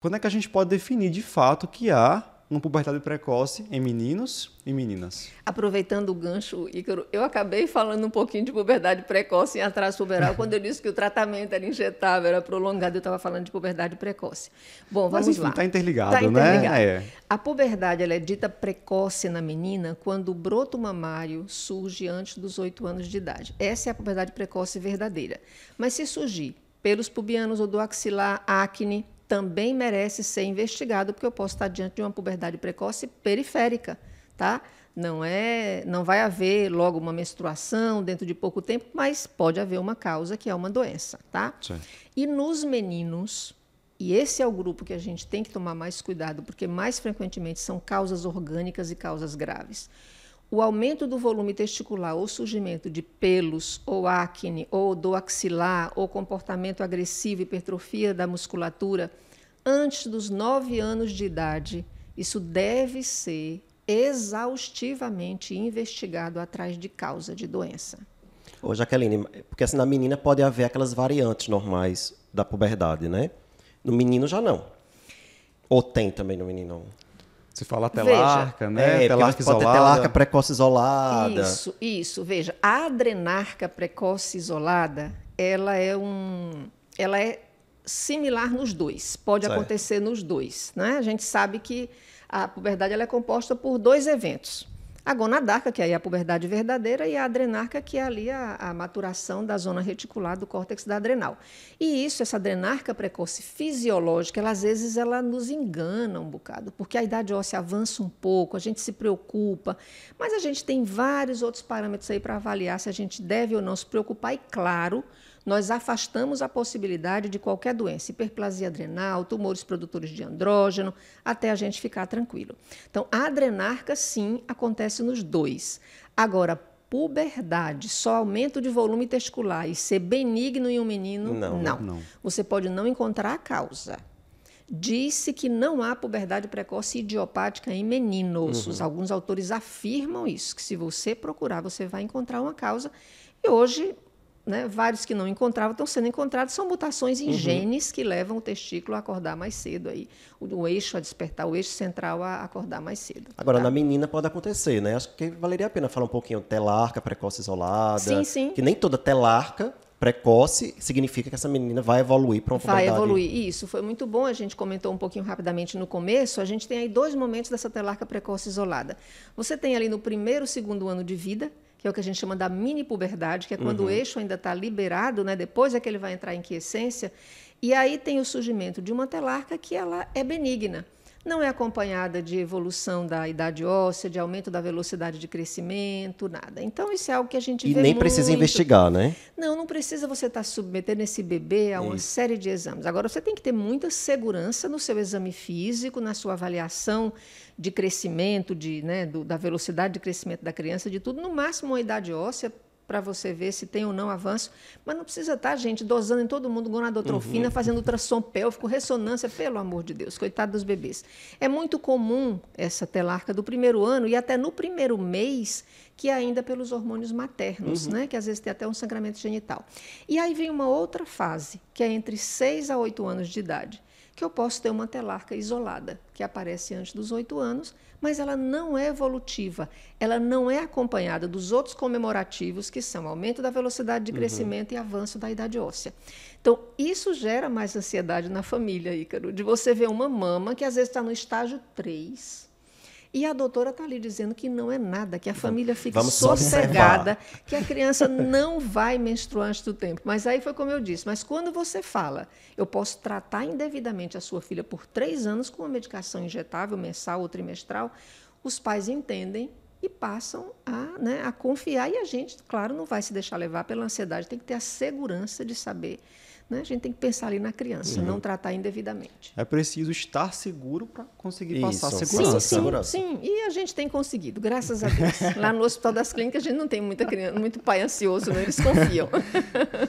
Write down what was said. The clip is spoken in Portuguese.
Quando é que a gente pode definir de fato que há uma puberdade precoce em meninos e meninas? Aproveitando o gancho, Ícaro, eu acabei falando um pouquinho de puberdade precoce em atraso puberal quando eu disse que o tratamento era injetável, era prolongado, eu estava falando de puberdade precoce. Bom, vamos Mas, enfim, lá. Está interligado, Tá interligado. né? É. A puberdade ela é dita precoce na menina quando o broto mamário surge antes dos 8 anos de idade. Essa é a puberdade precoce verdadeira. Mas se surgir pelos pubianos ou do axilar, acne, também merece ser investigado, porque eu posso estar diante de uma puberdade precoce periférica, tá? Não é, não vai haver logo uma menstruação dentro de pouco tempo, mas pode haver uma causa que é uma doença, tá? Certo. E nos meninos, e esse é o grupo que a gente tem que tomar mais cuidado, porque mais frequentemente são causas orgânicas e causas graves. O aumento do volume testicular ou surgimento de pelos ou acne ou dor axilar ou comportamento agressivo, hipertrofia da musculatura antes dos 9 anos de idade, isso deve ser exaustivamente investigado atrás de causa de doença. Ô, Jaqueline, porque assim, na menina pode haver aquelas variantes normais da puberdade, né? No menino já não. Ou tem também no menino? Se fala Veja. telarca, né? É, telarca pode ter isolada. telarca precoce isolada. Isso, isso. Veja, a adrenarca precoce isolada, ela é um, ela é similar nos dois. Pode Certo. acontecer nos dois, né? A gente sabe que a puberdade ela é composta por dois eventos. A gonadarca, que é a puberdade verdadeira, e a adrenarca, que é ali a, a maturação da zona reticular do córtex da adrenal. E isso, essa adrenarca precoce fisiológica, ela às vezes ela nos engana um bocado, porque a idade óssea avança um pouco, a gente se preocupa, mas a gente tem vários outros parâmetros aí para avaliar se a gente deve ou não se preocupar, e claro, nós afastamos a possibilidade de qualquer doença, hiperplasia adrenal, tumores produtores de andrógeno, até a gente ficar tranquilo. Então, a adrenarca, sim, acontece nos dois. Agora, puberdade, só aumento de volume testicular e ser benigno em um menino, Não, não. não. Você pode não encontrar a causa. Disse que não há puberdade precoce idiopática em meninos. Os- Alguns autores afirmam isso, que se você procurar, você vai encontrar uma causa. E hoje, né, vários que não encontravam estão sendo encontrados, são mutações em genes que levam o testículo a acordar mais cedo, aí, o, o eixo a despertar, o eixo central a acordar mais cedo. Agora, tá? na menina pode acontecer, né? Acho que valeria a pena falar um pouquinho de telarca precoce isolada. Sim, sim. Que nem toda telarca precoce significa que essa menina vai evoluir para uma Vai evoluir. Isso, foi muito bom. A gente comentou um pouquinho rapidamente no começo. A gente tem aí dois momentos dessa telarca precoce isolada. Você tem ali no primeiro, segundo ano de vida, que é o que a gente chama da mini puberdade, que é quando o eixo ainda está liberado, né? depois é que ele vai entrar em quiescência. E aí tem o surgimento de uma telarca que ela é benigna. Não é acompanhada de evolução da idade óssea, de aumento da velocidade de crescimento, nada. Então, isso é algo que a gente E vê nem precisa muito. investigar, né? Não, não precisa você estar submetendo esse bebê a uma série de exames. Agora, você tem que ter muita segurança no seu exame físico, na sua avaliação de crescimento, de, né, do- da velocidade de crescimento da criança, de tudo. No máximo, uma idade óssea, para você ver se tem ou não avanço. Mas não precisa estar, gente, dosando em todo mundo gonadotrofina, fazendo ultrassom pélvico, ressonância, pelo amor de Deus, coitado dos bebês. É muito comum essa telarca do primeiro ano e até no primeiro mês, que é ainda pelos hormônios maternos, né? que às vezes tem até um sangramento genital. E aí vem uma outra fase, que é entre 6 a 8 anos de idade, que eu posso ter uma telarca isolada, que aparece antes dos 8 anos, mas ela não é evolutiva, ela não é acompanhada dos outros comemorativos, que são aumento da velocidade de crescimento e avanço da idade óssea. Então, isso gera mais ansiedade na família, Ícaro, de você ver uma mama que às vezes está no estágio 3. E a doutora está ali dizendo que não é nada, que a família fica sossegada, que a criança não vai menstruar antes do tempo. Mas aí foi como eu disse, mas quando você fala, eu posso tratar indevidamente a sua filha por três anos com uma medicação injetável, mensal ou trimestral, os pais entendem e passam a, né, a confiar. E a gente, claro, não vai se deixar levar pela ansiedade, tem que ter a segurança de saber. Né? A gente tem que pensar ali na criança, não tratar indevidamente. É preciso estar seguro para conseguir Isso, passar sim, Sim, segurança. sim, segurança. sim. E a gente tem conseguido, graças a Deus. Lá no Hospital das Clínicas a gente não tem muita criança, muito pai ansioso, não, eles confiam.